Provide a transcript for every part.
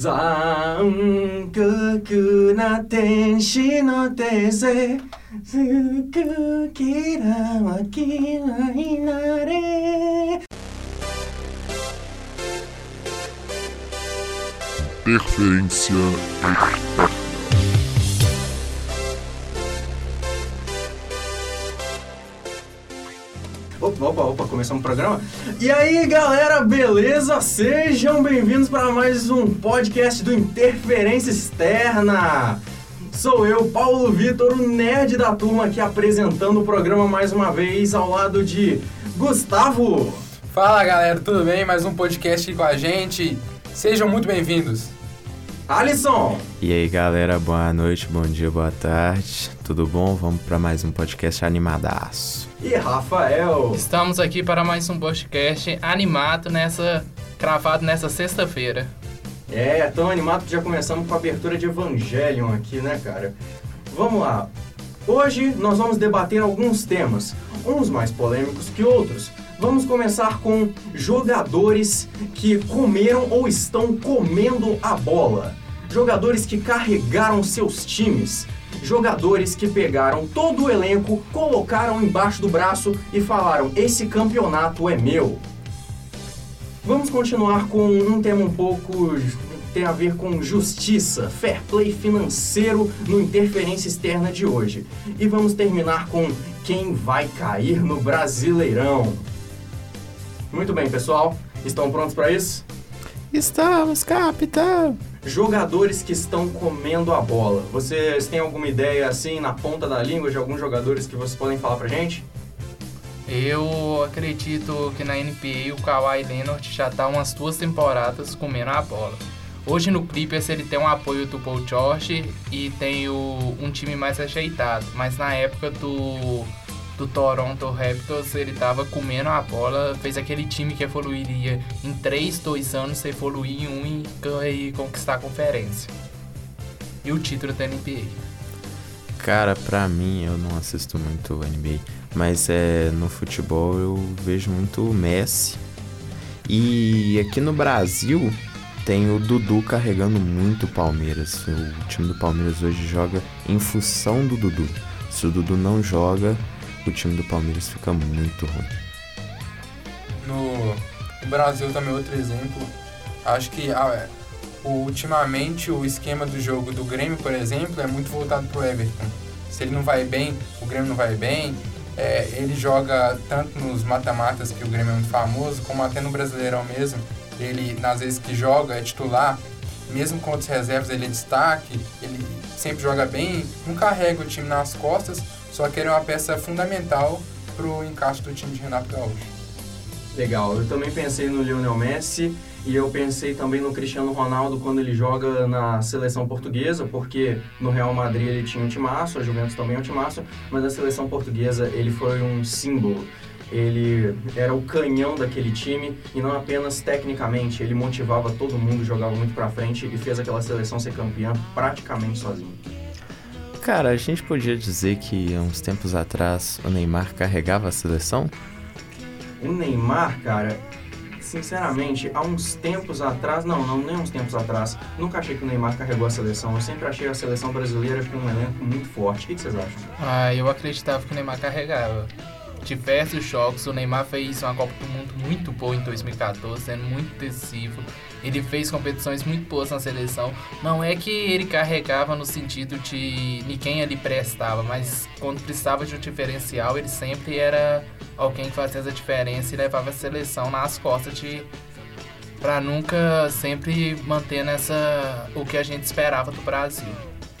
残酷な天使の手勢。すぐ嫌は嫌いなれ。Interferência Opa, opa, opa, começamos o programa. E aí, galera, beleza? Sejam bem-vindos para mais um podcast do Interferência Externa. Sou eu, Paulo Vitor, o nerd da turma aqui apresentando o programa mais uma vez ao lado de Gustavo, Fala galera, tudo bem? Mais um podcast aqui com a gente. Sejam muito bem-vindos. Alisson E aí galera, boa noite, bom dia, boa tarde, tudo bom? Vamos para mais um podcast animadaço. E Rafael. Estamos aqui para mais um podcast animado nessa cravado nessa sexta-feira. É, tão animado que já começamos com a abertura de Evangelion aqui, né, cara? Vamos lá. Hoje nós vamos debater alguns temas, uns mais polêmicos que outros. Vamos começar com jogadores que comeram ou estão comendo a bola. Jogadores que carregaram seus times. Jogadores que pegaram todo o elenco, colocaram embaixo do braço e falaram: Esse campeonato é meu. Vamos continuar com um tema um pouco tem a ver com justiça, fair play financeiro no interferência externa de hoje. E vamos terminar com quem vai cair no Brasileirão. Muito bem, pessoal. Estão prontos para isso? Estamos, capitão! Jogadores que estão comendo a bola. Vocês têm alguma ideia assim na ponta da língua de alguns jogadores que vocês podem falar pra gente? Eu acredito que na NBA o Kawhi Leonard já tá umas duas temporadas comendo a bola. Hoje no Clippers ele tem um apoio do Paul George e tem o, um time mais ajeitado, mas na época do, do Toronto Raptors ele tava comendo a bola, fez aquele time que evoluiria em 3, 2 anos, evoluir em um e, e conquistar a conferência. E o título da NBA. Cara, pra mim, eu não assisto muito NBA, mas é, no futebol eu vejo muito o Messi. E aqui no Brasil tem o Dudu carregando muito o Palmeiras. O time do Palmeiras hoje joga em função do Dudu. Se o Dudu não joga, o time do Palmeiras fica muito ruim. No Brasil também outro exemplo. Acho que ah, é, ultimamente o esquema do jogo do Grêmio, por exemplo, é muito voltado pro Everton. Se ele não vai bem, o Grêmio não vai bem. É, ele joga tanto nos mata-matas, que o Grêmio é muito famoso, como até no Brasileirão mesmo. Ele, nas vezes que joga, é titular. Mesmo com outros reservas, ele é destaque. Ele sempre joga bem, não carrega o time nas costas, só que ele é uma peça fundamental pro encaixe do time de Renato Gaúcho. Legal, eu também pensei no Lionel Messi e eu pensei também no Cristiano Ronaldo quando ele joga na seleção portuguesa, porque no Real Madrid ele tinha um timaço, a Juventus também é um timaço, mas na seleção portuguesa ele foi um símbolo. Ele era o canhão daquele time e não apenas tecnicamente, ele motivava todo mundo, jogava muito pra frente e fez aquela seleção ser campeã praticamente sozinho. Cara, a gente podia dizer que há uns tempos atrás o Neymar carregava a seleção? O Neymar, cara, sinceramente, há uns tempos atrás, não, não, nem uns tempos atrás, nunca achei que o Neymar carregou a seleção. Eu sempre achei a seleção brasileira com um elenco muito forte. O que vocês acham? Ah, eu acreditava que o Neymar carregava. Diversos jogos, o Neymar fez uma Copa do Mundo muito boa em 2014, sendo muito decisivo. Ele fez competições muito boas na seleção. Não é que ele carregava no sentido de ninguém ali prestava, mas quando precisava de um diferencial, ele sempre era alguém que fazia essa diferença e levava a seleção nas costas de para nunca sempre manter nessa o que a gente esperava do Brasil.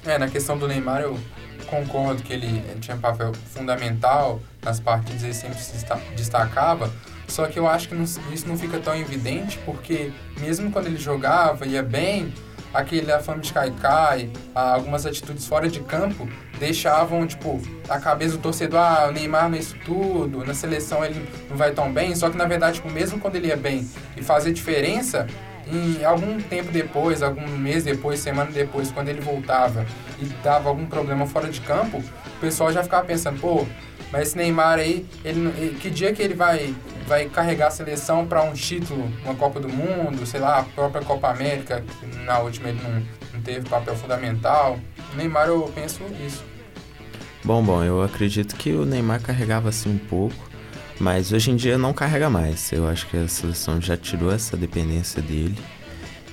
É, na questão do Neymar eu concordo que ele, tinha um papel fundamental nas partidas, ele sempre se desta- destacava, só que eu acho que não- isso não fica tão evidente porque mesmo quando ele jogava, ia bem, aquele a fama de caicai, ah, algumas atitudes fora de campo deixavam, tipo, a cabeça do torcedor, ah, o Neymar não é isso tudo, na seleção ele não vai tão bem, só que na verdade, tipo, mesmo quando ele ia bem e fazia diferença, em algum tempo depois, algum mês depois, semana depois, quando ele voltava e dava algum problema fora de campo, o pessoal já ficava pensando, pô, mas esse Neymar aí, ele- que dia que ele vai vai carregar a seleção para um título, uma Copa do Mundo, sei lá, a própria Copa América, que na última ele não, não teve papel fundamental. O Neymar, eu penso isso. Bom, bom, eu acredito que o Neymar carregava assim um pouco, mas hoje em dia não carrega mais. Eu acho que a seleção já tirou essa dependência dele.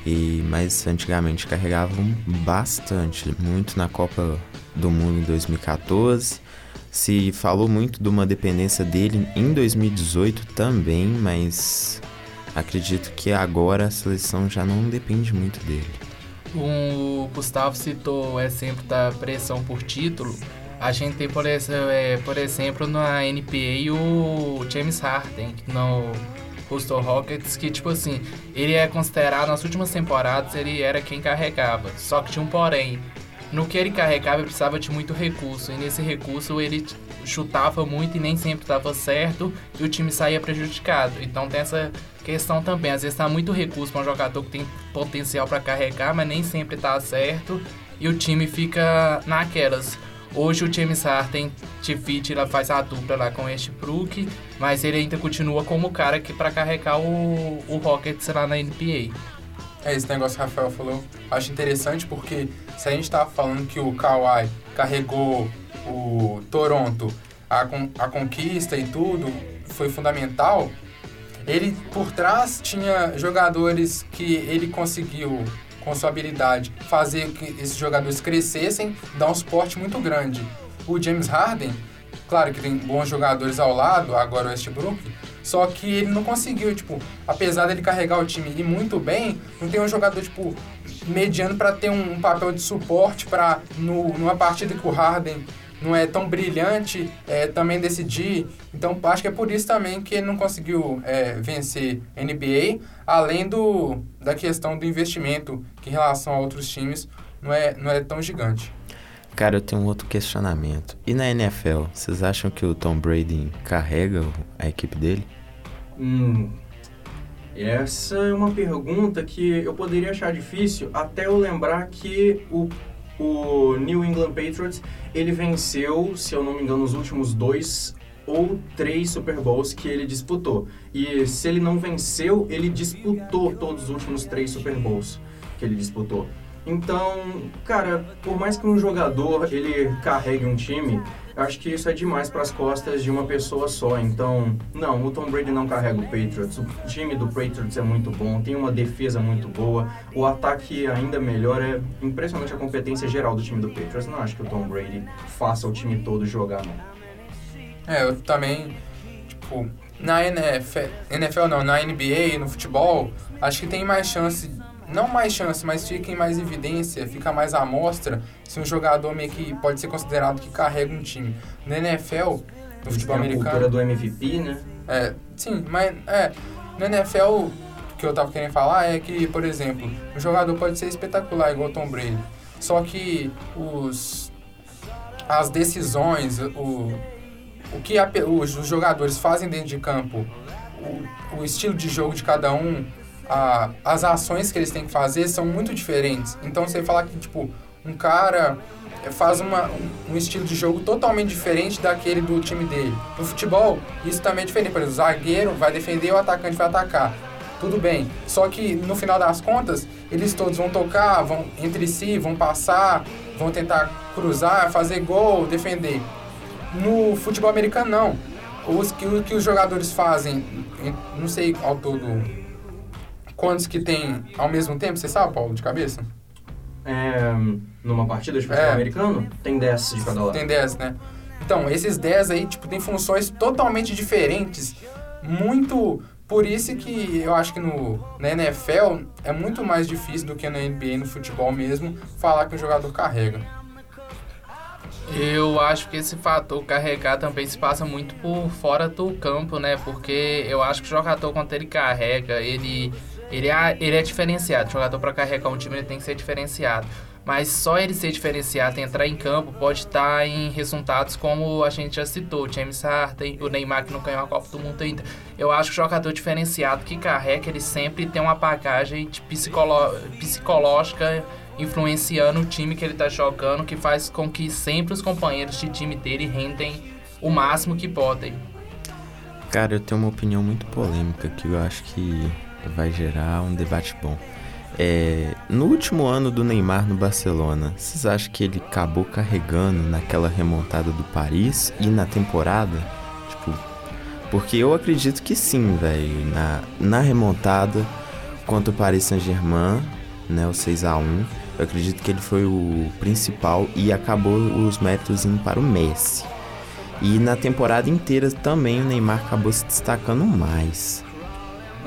E mas antigamente carregavam bastante, muito na Copa do Mundo em 2014. Se falou muito de uma dependência dele em 2018 também, mas acredito que agora a seleção já não depende muito dele. O Gustavo citou o exemplo da pressão por título. A gente tem, por, é, por exemplo, na NBA o James Harden no Houston Rockets, que tipo assim, ele é considerado nas últimas temporadas, ele era quem carregava. Só que tinha um porém. No que ele carregava, ele precisava de muito recurso. E nesse recurso ele chutava muito e nem sempre dava certo e o time saía prejudicado. Então tem essa questão também. Às vezes tá muito recurso para um jogador que tem potencial para carregar, mas nem sempre tá certo e o time fica naquelas. Hoje o James Harden divide, ela faz a dupla lá com o Westbrook, mas ele ainda continua como o cara que para carregar o, o Rockets lá na NBA. É, esse negócio que o Rafael falou, acho interessante porque se a gente tava falando que o Kawhi carregou o Toronto, a, con- a conquista e tudo, foi fundamental, ele por trás tinha jogadores que ele conseguiu, com sua habilidade, fazer que esses jogadores crescessem, dar um suporte muito grande. O James Harden, claro que tem bons jogadores ao lado, agora o Westbrook, só que ele não conseguiu, tipo, apesar dele carregar o time e muito bem, não tem um jogador, tipo, mediano para ter um, um papel de suporte para numa partida que o Harden não é tão brilhante, é, também decidir. Então, acho que é por isso também que ele não conseguiu é, vencer NBA, além do, da questão do investimento, que em relação a outros times não é, não é tão gigante. Cara, eu tenho um outro questionamento. E na NFL, vocês acham que o Tom Brady carrega a equipe dele? Hum, essa é uma pergunta que eu poderia achar difícil até eu lembrar que o, o New England Patriots ele venceu, se eu não me engano, os últimos dois ou três Super Bowls que ele disputou. E se ele não venceu, ele disputou todos os últimos três Super Bowls que ele disputou. Então, cara, por mais que um jogador ele carregue um time, eu acho que isso é demais para as costas de uma pessoa só. Então, não, o Tom Brady não carrega o Patriots. O time do Patriots é muito bom, tem uma defesa muito boa, o ataque ainda melhor. É impressionante a competência geral do time do Patriots. Não acho que o Tom Brady faça o time todo jogar, não. É, eu também, tipo, na NFL, NFL não, na NBA, no futebol, acho que tem mais chance, não mais chance, mas fica em mais evidência, fica mais à mostra se um jogador meio que pode ser considerado que carrega um time. Na NFL, no futebol a cultura americano, do MVP, né? é, sim, mas é, na NFL, o que eu tava querendo falar é que, por exemplo, um jogador pode ser espetacular igual o Tom Brady, só que os as decisões, o, o que a os, os jogadores fazem dentro de campo, o, o estilo de jogo de cada um, a- as ações que eles têm que fazer são muito diferentes. Então você falar que tipo um cara eh, faz uma, um, estilo de jogo totalmente diferente daquele do time dele. No futebol, isso também é diferente. Por exemplo, o zagueiro vai defender, o atacante vai atacar. Tudo bem. Só que no final das contas, eles todos vão tocar, vão entre si, vão passar, vão tentar cruzar, fazer gol, defender. No futebol americano, não. Os que, o que os jogadores fazem, em- não sei ao todo quantos que tem ao mesmo tempo, você sabe, Paulo, de cabeça? É, numa partida de futebol É. americano, tem 10 de cada lado. Tem 10, né? Então, esses 10 aí, tipo, tem funções totalmente diferentes. Muito. Por isso que eu acho que no, na NFL é muito mais difícil do que na NBA e no futebol mesmo falar que o jogador carrega. Eu acho que esse fator carregar também se passa muito por fora do campo, né? Porque eu acho que o jogador, quando ele carrega, ele, ele, é, ele é diferenciado. O jogador, para carregar um time, ele tem que ser diferenciado. Mas só ele ser diferenciado e entrar em campo pode estar em resultados como a gente já citou, o James Harden, o Neymar que não ganhou a Copa do Mundo ainda. Eu acho que o jogador diferenciado que carrega, ele sempre tem uma bagagem psicológica influenciando o time que ele tá jogando, que faz com que sempre os companheiros de time dele rendem o máximo que podem. Cara, eu tenho uma opinião muito polêmica que eu acho que vai gerar um debate bom. É, no último ano do Neymar no Barcelona, vocês acham que ele acabou carregando naquela remontada do Paris e na temporada? Tipo, porque eu acredito que sim, velho. Na, na remontada contra o Paris Saint-Germain, né, o 6 a 1 eu acredito que ele foi o principal e acabou os méritos indo para o Messi. E na temporada inteira também o Neymar acabou se destacando mais.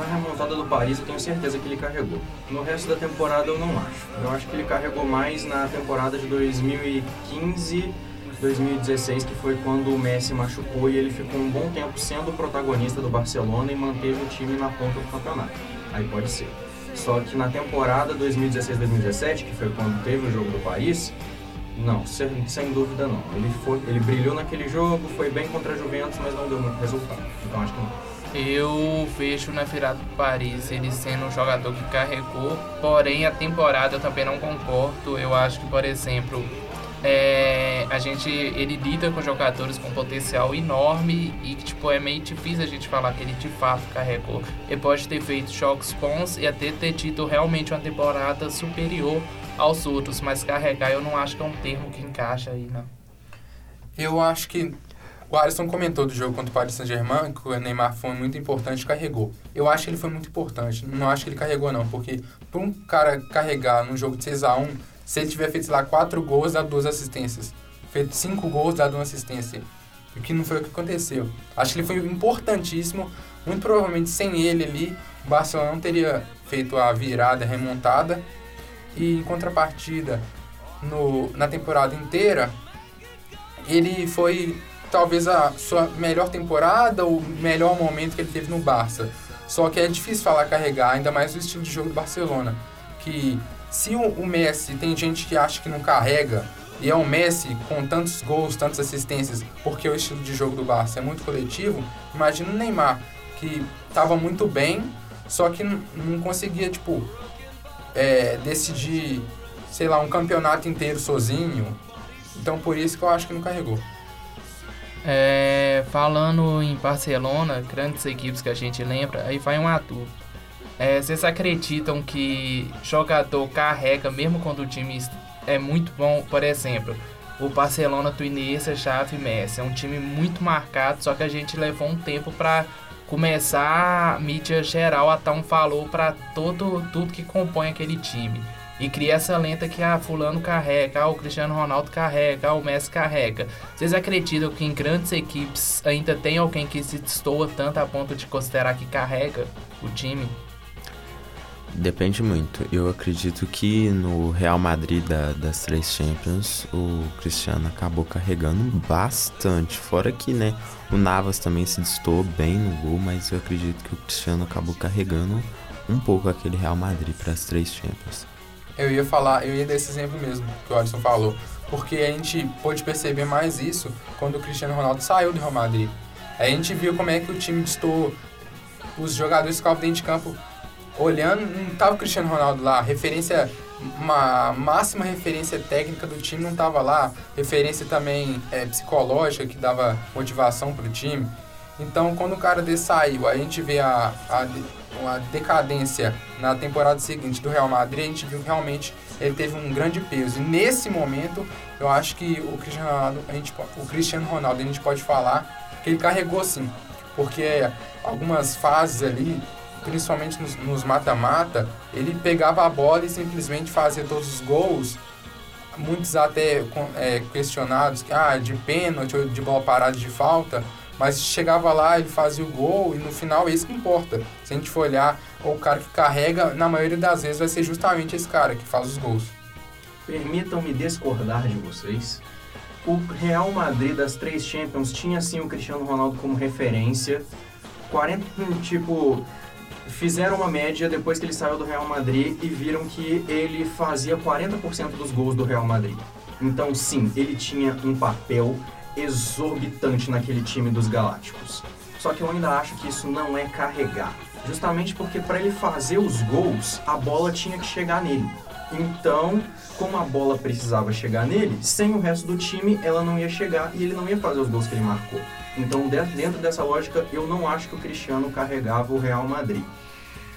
Na remontada do Paris eu tenho certeza que ele carregou. No resto da temporada eu não acho. Eu acho que ele carregou mais na temporada de 2015, 2016, que foi quando o Messi machucou e ele ficou um bom tempo sendo o protagonista do Barcelona e manteve o time na ponta do campeonato. Aí pode ser. Só que na temporada 2016-2017, que foi quando teve o jogo do Paris, não, sem, sem dúvida não. Ele, foi, ele brilhou naquele jogo, foi bem contra a Juventus, mas não deu muito resultado. Então acho que não. Eu vejo na virada do Paris ele sendo um jogador que carregou, porém a temporada eu também não concordo. Eu acho que, por exemplo, é, a gente ele lida com jogadores com potencial enorme e que tipo é meio difícil a gente falar que ele de fato carregou. Ele pode ter feito jogos bons e até ter tido realmente uma temporada superior aos outros, mas carregar eu não acho que é um termo que encaixa aí, não. Eu acho que o Alisson comentou do jogo contra o Paris Saint-Germain que o Neymar foi muito importante carregou. Eu acho que ele foi muito importante. Não acho que ele carregou, não, porque para um cara carregar num jogo de 6 a 1 se ele tiver feito, sei lá, quatro gols, dá duas assistências. Feito cinco gols, dá uma assistência. O que não foi o que aconteceu. Acho que ele foi importantíssimo. Muito provavelmente sem ele ali, o Barcelona não teria feito a virada remontada. E em contrapartida, no, na temporada inteira, ele foi talvez a sua melhor temporada, o melhor momento que ele teve no Barça. Só que é difícil falar carregar, ainda mais o estilo de jogo do Barcelona. Que se o, Messi tem gente que acha que não carrega, e é um Messi com tantos gols, tantas assistências, porque o estilo de jogo do Barça é muito coletivo, imagina o Neymar, que estava muito bem, só que não conseguia, tipo, é, decidir, sei lá, um campeonato inteiro sozinho. Então por isso que eu acho que não carregou. É, falando em Barcelona, grandes equipes que a gente lembra, aí vai um ator. É, vocês acreditam que jogador carrega mesmo quando o time é muito bom? Por exemplo, o Barcelona do Iniesta, Xavi Messi. É um time muito marcado, só que a gente levou um tempo para começar a mídia geral a dar um valor para todo tudo que compõe aquele time. E cria essa lenta que a ah, fulano carrega, ah, o Cristiano Ronaldo carrega, ah, o Messi carrega. Vocês acreditam que em grandes equipes ainda tem alguém que se destoa tanto a ponto de considerar que carrega o time? Depende muito. Eu acredito que no Real Madrid da, das três Champions, o Cristiano acabou carregando bastante. Fora que, né, o Navas também se distou bem no gol, mas eu acredito que o Cristiano acabou carregando um pouco aquele Real Madrid para as três Champions. Eu ia falar, eu ia desse exemplo mesmo que o Alisson falou, porque a gente pôde perceber mais isso quando o Cristiano Ronaldo saiu do Real Madrid. A gente viu como é que o time distou, os jogadores ficavam dentro de campo olhando, não tava o Cristiano Ronaldo lá, referência, uma máxima referência técnica do time não tava lá, referência também é, psicológica que dava motivação pro time. Então, quando o cara desse saiu, a gente vê a, a, a decadência na temporada seguinte do Real Madrid, a gente viu que realmente ele teve um grande peso. E nesse momento, eu acho que o Cristiano Ronaldo, a gente, o Cristiano Ronaldo, a gente pode falar que ele carregou sim, porque algumas fases ali principalmente nos mata-mata, ele pegava a bola e simplesmente fazia todos os gols. Muitos até é, questionados que ah, de pênalti ou de bola parada de falta, mas chegava lá, ele fazia o gol e no final é isso que importa. Se a gente for olhar, o cara que carrega, na maioria das vezes vai ser justamente esse cara que faz os gols. Permitam-me discordar de vocês. O Real Madrid das três Champions tinha sim o Cristiano Ronaldo como referência. 40, tipo, fizeram uma média depois que ele saiu do Real Madrid e viram que ele fazia 40% dos gols do Real Madrid. Então, sim, ele tinha um papel exorbitante naquele time dos Galácticos. Só que eu ainda acho que isso não é carregar. Justamente porque para ele fazer os gols, a bola tinha que chegar nele. Então, como a bola precisava chegar nele, sem o resto do time, ela não ia chegar e ele não ia fazer os gols que ele marcou. Então, de- dentro dessa lógica, eu não acho que o Cristiano carregava o Real Madrid.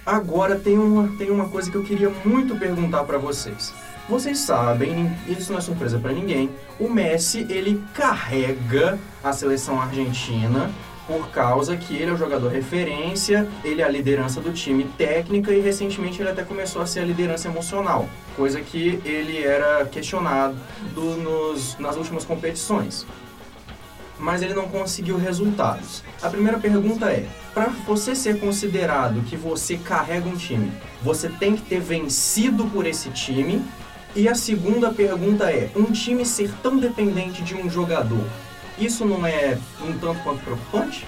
Agora tem uma, tem uma coisa que eu queria muito perguntar para vocês. Vocês sabem, isso não é surpresa para ninguém, o Messi ele carrega a seleção argentina por causa que ele é o jogador referência, ele é a liderança do time técnica e recentemente ele até começou a ser a liderança emocional, coisa que ele era questionado nos, nas últimas competições. Mas ele não conseguiu resultados. A primeira pergunta é: para você ser considerado que você carrega um time, você tem que ter vencido por esse time? E a segunda pergunta é: um time ser tão dependente de um jogador, isso não é um tanto quanto preocupante?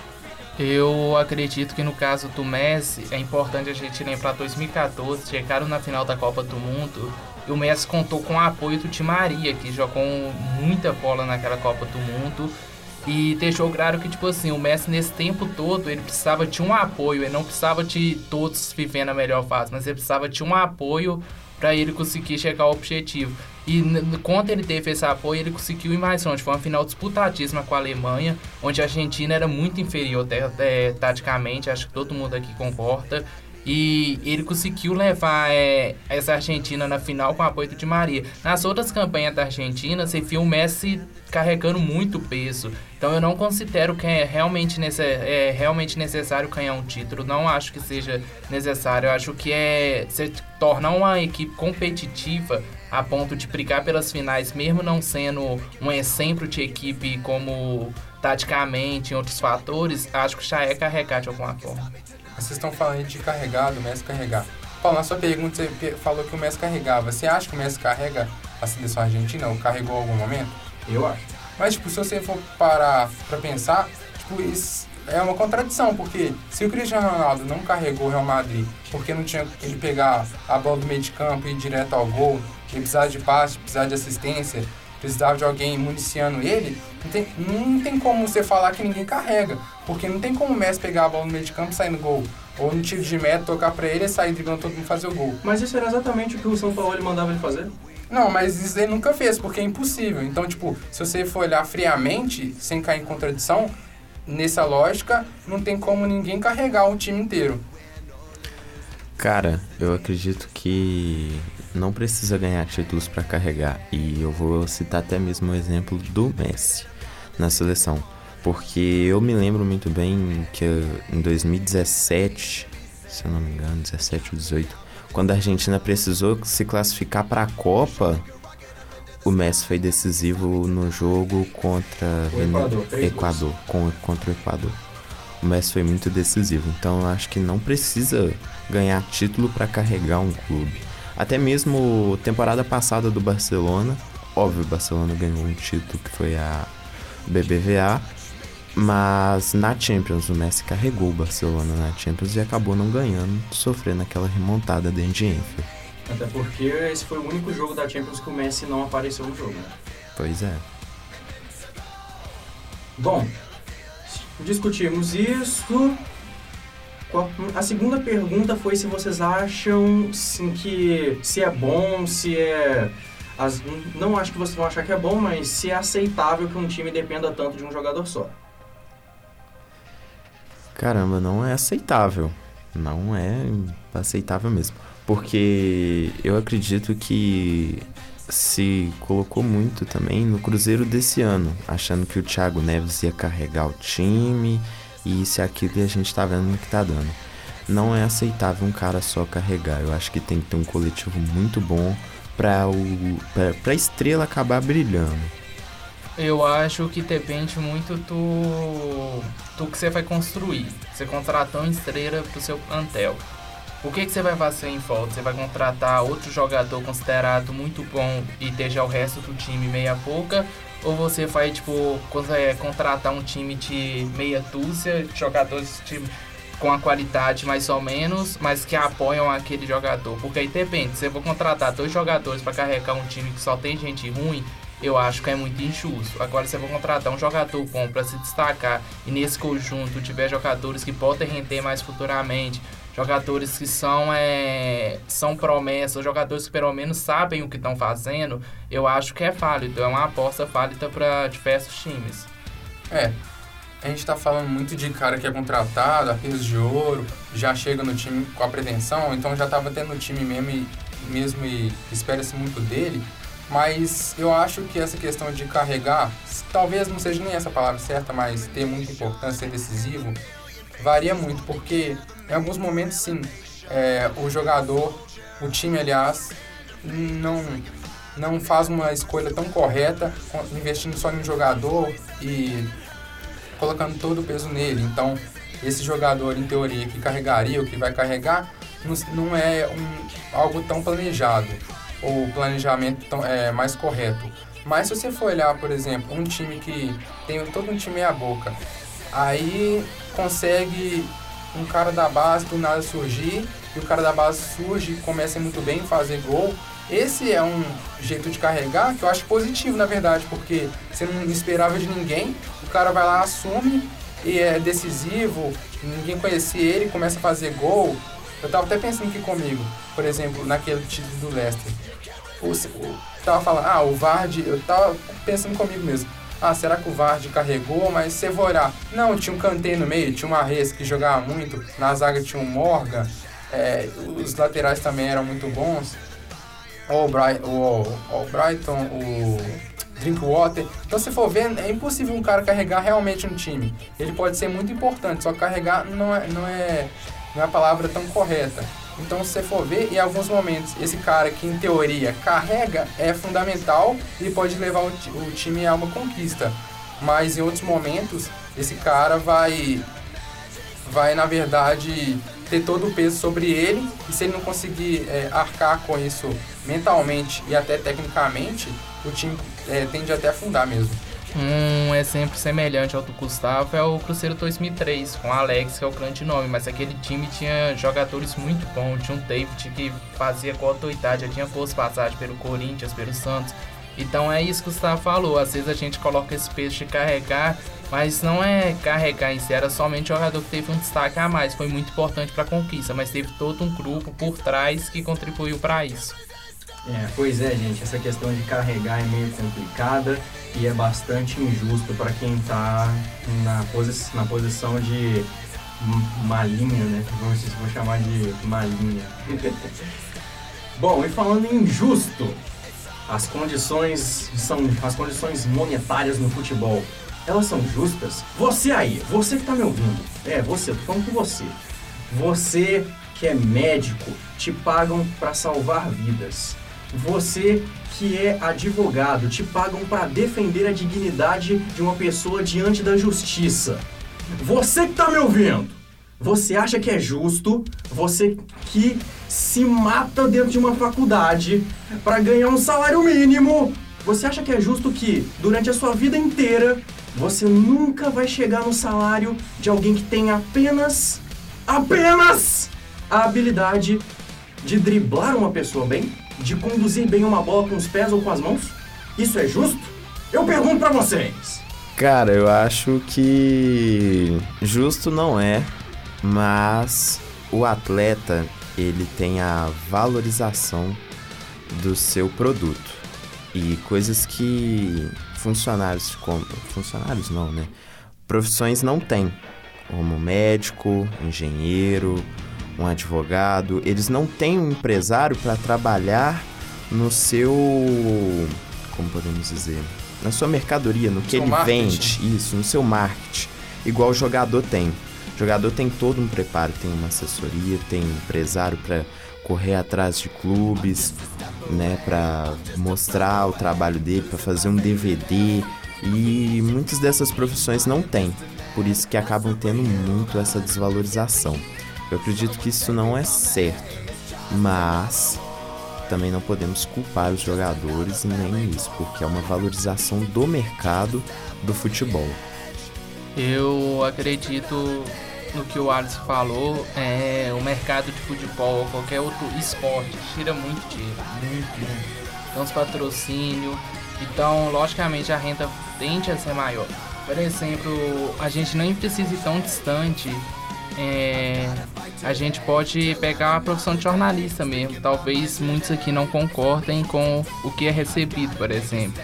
Eu acredito que no caso do Messi, é importante a gente lembrar 2014, chegaram na final da Copa do Mundo e o Messi contou com o apoio do Di Maria, que jogou muita bola naquela Copa do Mundo. E deixou claro que, tipo assim, o Messi nesse tempo todo, ele precisava de um apoio, ele não precisava de todos vivendo a melhor fase, mas ele precisava de um apoio para ele conseguir chegar ao objetivo. E quando ele teve esse apoio, ele conseguiu ir mais longe. Foi uma final disputadíssima com a Alemanha, onde a Argentina era muito inferior é, taticamente, acho que todo mundo aqui concorda. E ele conseguiu levar é, essa Argentina na final com o apoio do Di Maria. Nas outras campanhas da Argentina, você viu o Messi carregando muito peso. Então eu não considero que é realmente, nesse, é realmente necessário ganhar um título. Não acho que seja necessário. Eu acho que é você tornar uma equipe competitiva a ponto de brigar pelas finais, mesmo não sendo um exemplo de equipe como taticamente, em outros fatores, acho que já é carregar de alguma forma. Vocês estão falando de carregar, do Messi carregar. Paulo, na sua pergunta você falou que o Messi carregava. Você acha que o Messi carrega a seleção argentina ou carregou em algum momento? Eu acho. Mas, tipo, se você for parar pra pensar, tipo, isso é uma contradição, porque se o Cristiano Ronaldo não carregou o Real Madrid porque não tinha ele pegar a bola do meio de campo e ir direto ao gol, ele precisava de passe, precisava de assistência, precisava de alguém municiando ele, não tem, não tem como você falar que ninguém carrega, porque não tem como o Messi pegar a bola no meio de campo e sair no gol. Ou no tiro de meta, tocar pra ele e sair driblando todo mundo e fazer o gol. Mas isso era exatamente o que o São Paulo mandava ele fazer. Não, mas isso ele nunca fez, porque é impossível. Então, tipo, se você for olhar friamente, sem cair em contradição, nessa lógica, não tem como ninguém carregar o time inteiro. Cara, eu acredito que não precisa ganhar títulos para carregar. E eu vou citar até mesmo o exemplo do Messi na seleção. Porque eu me lembro muito bem que em 2017, se eu não me engano, 17 ou 18, quando a Argentina precisou se classificar para a Copa, o Messi foi decisivo no jogo contra O Equador, Equador, com, contra o Equador. O Messi foi muito decisivo, então eu acho que não precisa ganhar título para carregar um clube. Até mesmo temporada passada do Barcelona, óbvio, o Barcelona ganhou um título que foi a BBVA, mas na Champions o Messi carregou o Barcelona na Champions e acabou não ganhando, sofrendo aquela remontada dentro de Enfield. Até porque esse foi o único jogo da Champions que o Messi não apareceu no jogo. Né? Pois é. Bom, discutimos isso. A segunda pergunta foi se vocês acham sim, que se é bom, se é. as- não acho que vocês vão achar que é bom, mas se é aceitável que um time dependa tanto de um jogador só. Caramba, não é aceitável. Não é aceitável mesmo. Porque eu acredito que se colocou muito também no Cruzeiro desse ano, achando que o Thiago Neves ia carregar o time e isso e aquilo e a gente tá vendo que tá dando. Não é aceitável um cara só carregar. Eu acho que tem que ter um coletivo muito bom pra, o, pra estrela acabar brilhando. Eu acho que depende muito do, do que você vai construir. Você contratou uma estrela pro seu plantel. O que, que você vai fazer em volta? Você vai contratar outro jogador considerado muito bom e deixar o resto do time meia boca? Ou você vai, tipo, é, contratar um time de meia dúzia jogadores de, com a qualidade mais ou menos, mas que apoiam aquele jogador? Porque aí depende. Se eu vou contratar dois jogadores para carregar um time que só tem gente ruim, eu acho que é muito injusto. Agora, se eu vou contratar um jogador bom para se destacar e nesse conjunto tiver jogadores que podem render mais futuramente, jogadores que são, é, são promessas, jogadores que pelo menos sabem o que estão fazendo, eu acho que é válido, é uma aposta válida para diversos times. É, a gente tá falando muito de cara que é contratado, a de ouro, já chega no time com a pretensão, então já tava tendo no time mesmo e, mesmo e espera-se muito dele. Mas eu acho que essa questão de carregar, talvez não seja nem essa palavra certa, mas ter muita importância, ser decisivo, varia muito, porque em alguns momentos, sim, é, o jogador, o time, aliás, não, não faz uma escolha tão correta, investindo só em um jogador e colocando todo o peso nele. Então, esse jogador, em teoria, que carregaria, o que vai carregar, não, é um, algo tão planejado, ou planejamento tão, é, mais correto. Mas se você for olhar, por exemplo, um time que tem todo um time meia boca, aí consegue um cara da base do nada surgir, e o cara da base surge e começa muito bem, fazer gol. Esse é um jeito de carregar que eu acho positivo, na verdade, porque você não esperava de ninguém, o cara vai lá, assume e é decisivo, ninguém conhecia ele, começa a fazer gol. Eu tava até pensando aqui comigo, por exemplo, naquele título do Leicester. O, tava falando, ah, o Vard, eu tava pensando comigo mesmo. Ah, será que o Vard carregou? Mas você vai olhar. Não, tinha um canteiro no meio, tinha uma Reis que jogava muito, na zaga tinha um Morgan, é, os laterais também eram muito bons. O, Bright, o, o Brighton, o Drinkwater. Então, se for ver, é impossível um cara carregar realmente um time. Ele pode ser muito importante, só carregar não é, não é, não é a palavra tão correta. Então, se você for ver, em alguns momentos, esse cara que em teoria carrega é fundamental e pode levar o, o time a uma conquista. Mas em outros momentos, esse cara vai, vai na verdade, ter todo o peso sobre ele e se ele não conseguir é, arcar com isso mentalmente e até tecnicamente, o time é, tende até a afundar mesmo. Um exemplo semelhante ao do Gustavo é o Cruzeiro 2003, com Alex, que é o grande nome, mas aquele time tinha jogadores muito bons. Tinha um David que fazia continuidade, já tinha força passagem pelo Corinthians, pelo Santos. Então é isso que o Gustavo falou. Às vezes a gente coloca esse peso de carregar, mas não é carregar em si, era somente o jogador que teve um destaque a mais. Foi muito importante para a conquista, mas teve todo um grupo por trás que contribuiu para isso. É, pois é, gente, essa questão de carregar é meio complicada e é bastante injusto para quem está na, posi na posição de malinha, né? Vamos vou chamar de malinha. Bom, e falando em injusto, as condições são as condições monetárias no futebol. Elas são justas? Você aí, você que está me ouvindo, é você, tô falando com você. Você que é médico, te pagam para salvar vidas. Você que é advogado, te pagam para defender a dignidade de uma pessoa diante da justiça. Você que tá me ouvindo, você acha que é justo você que se mata dentro de uma faculdade para ganhar um salário mínimo? Você acha que é justo que durante a sua vida inteira você nunca vai chegar no salário de alguém que tem apenas apenas a habilidade de driblar uma pessoa bem? De conduzir bem uma bola com os pés ou com as mãos? Isso é justo? Eu pergunto para vocês. Cara, eu acho que justo não é, mas o atleta ele tem a valorização do seu produto e coisas que funcionários como funcionários não, né? Profissões não têm, como médico, engenheiro, um advogado, eles não têm um empresário para trabalhar no seu. Como podemos dizer? Na sua mercadoria, no, que ele marketing. vende, isso, no seu marketing. Igual o jogador tem. O jogador tem todo um preparo, tem uma assessoria, tem um empresário para correr atrás de clubes, né, para mostrar o trabalho dele, para fazer um DVD e muitas dessas profissões não têm, por isso que acabam tendo muito essa desvalorização. Eu acredito que isso não é certo, mas também não podemos culpar os jogadores e nem isso, porque é uma valorização do mercado do futebol. Eu acredito no que o Alisson falou, é, o mercado de futebol qualquer outro esporte tira muito dinheiro, muito, muito. Então os patrocínios, então logicamente a renda tende a ser maior. Por exemplo, a gente nem precisa ir tão distante é, a gente pode pegar a profissão de jornalista mesmo. Talvez muitos aqui não concordem com o que é recebido, por exemplo.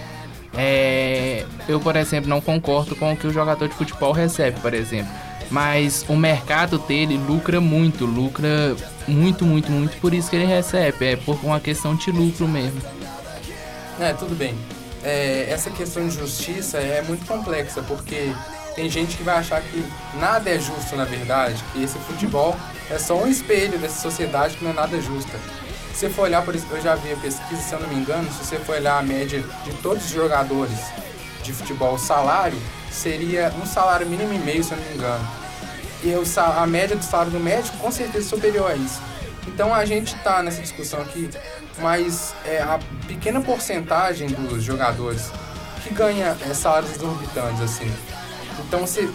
É, eu, por exemplo, não concordo com o que o jogador de futebol recebe, por exemplo. Mas o mercado dele lucra muito, lucra muito, muito, muito, por isso que ele recebe. É por uma questão de lucro mesmo. É, tudo bem. É, essa questão de justiça é muito complexa, porque tem gente que vai achar que nada é justo na verdade, que esse futebol é só um espelho dessa sociedade que não é nada justa. Se você for olhar, por eu já vi a pesquisa, se eu não me engano, se você for olhar a média de todos os jogadores de futebol, o salário seria um salário mínimo e meio, se eu não me engano. E a média do salário do médico com certeza superior a isso. Então a gente está nessa discussão aqui, mas é, a pequena porcentagem dos jogadores que ganha é, salários exorbitantes, assim. Então se,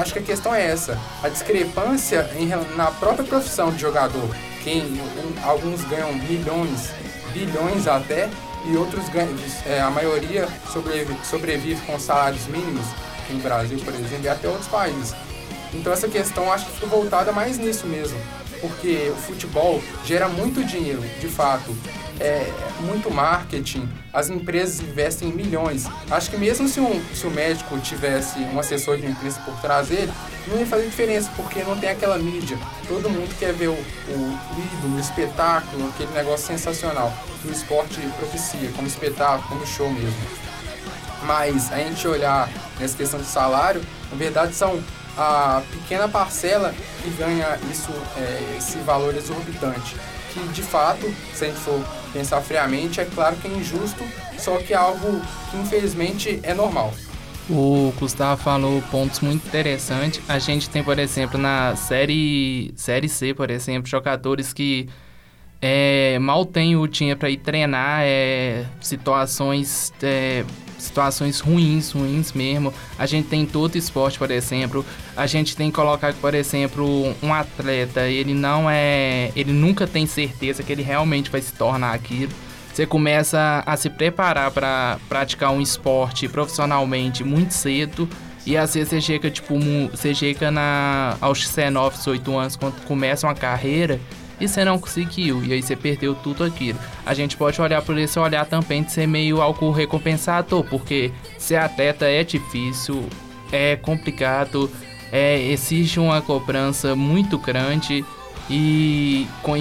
acho que a questão é essa, a discrepância em, na própria profissão de jogador, quem um, alguns ganham milhões, bilhões até, e outros ganham, é, a maioria sobrevive, sobrevive com salários mínimos, no Brasil, por exemplo, e até outros países. Então essa questão acho que fica voltada mais nisso mesmo porque o futebol gera muito dinheiro, de fato. É muito marketing, as empresas investem em milhões. Acho que mesmo se, um, se o médico tivesse um assessor de imprensa por trás dele, não ia fazer diferença, porque não tem aquela mídia. Todo mundo quer ver o, o ídolo, o espetáculo, aquele negócio sensacional que o esporte propicia, como espetáculo, como show mesmo. Mas a gente olhar nessa questão de salário, na verdade são a pequena parcela que ganha isso, é, esse valor exorbitante. Que de fato, se a gente for pensar friamente, é claro que é injusto, só que é algo que infelizmente é normal. O Gustavo falou pontos muito interessantes. A gente tem, por exemplo, na série, série C, por exemplo, jogadores que é, mal têm o dinheiro para ir treinar, é, situações é, situações ruins, ruins mesmo. A gente tem todo esporte, por exemplo. A gente tem que colocar, por exemplo, um atleta, ele não é. Ele nunca tem certeza que ele realmente vai se tornar aquilo. Você começa a se preparar para praticar um esporte profissionalmente muito cedo. E às vezes você chega, tipo, você chega na, aos 19, 18 anos, quando começa uma carreira, e você não conseguiu, e aí você perdeu tudo aquilo. A gente pode olhar por esse olhar também de ser meio algo recompensador, porque ser atleta é difícil, é complicado, é, exige uma cobrança muito grande e com,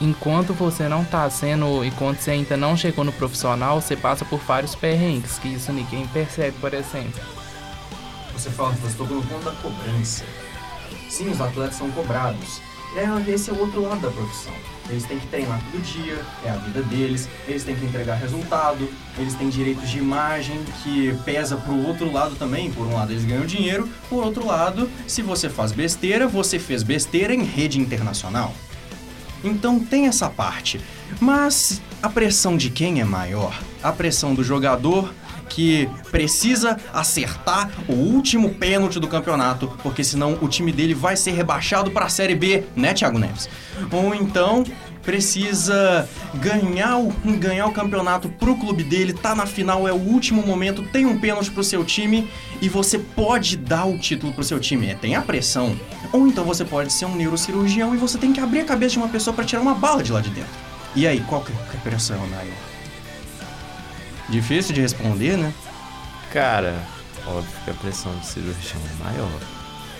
enquanto você não está sendo, enquanto você ainda não chegou no profissional, você passa por vários perrengues, que isso ninguém percebe, por exemplo. Você fala você no ponto da cobrança. Sim, os atletas são cobrados. É, esse é o outro lado da profissão. Eles têm que treinar todo dia, é a vida deles, eles têm que entregar resultado, eles têm direitos de imagem que pesa pro outro lado também. Por um lado eles ganham dinheiro, por outro lado, se você faz besteira, você fez besteira em rede internacional. Então tem essa parte. Mas a pressão de quem é maior? A pressão do jogador que precisa acertar o último pênalti do campeonato, porque senão o time dele vai ser rebaixado para a Série B, né, Thiago Neves? Ou então precisa ganhar o, ganhar o campeonato pro clube dele, tá na final, é o último momento, tem um pênalti pro seu time e você pode dar o título pro seu time. É, tem a pressão. Ou então você pode ser um neurocirurgião e você tem que abrir a cabeça de uma pessoa para tirar uma bala de lá de dentro. E aí, qual que é a pressão, Nayo? Difícil de responder, né? Cara, óbvio que a pressão do cirurgião é maior.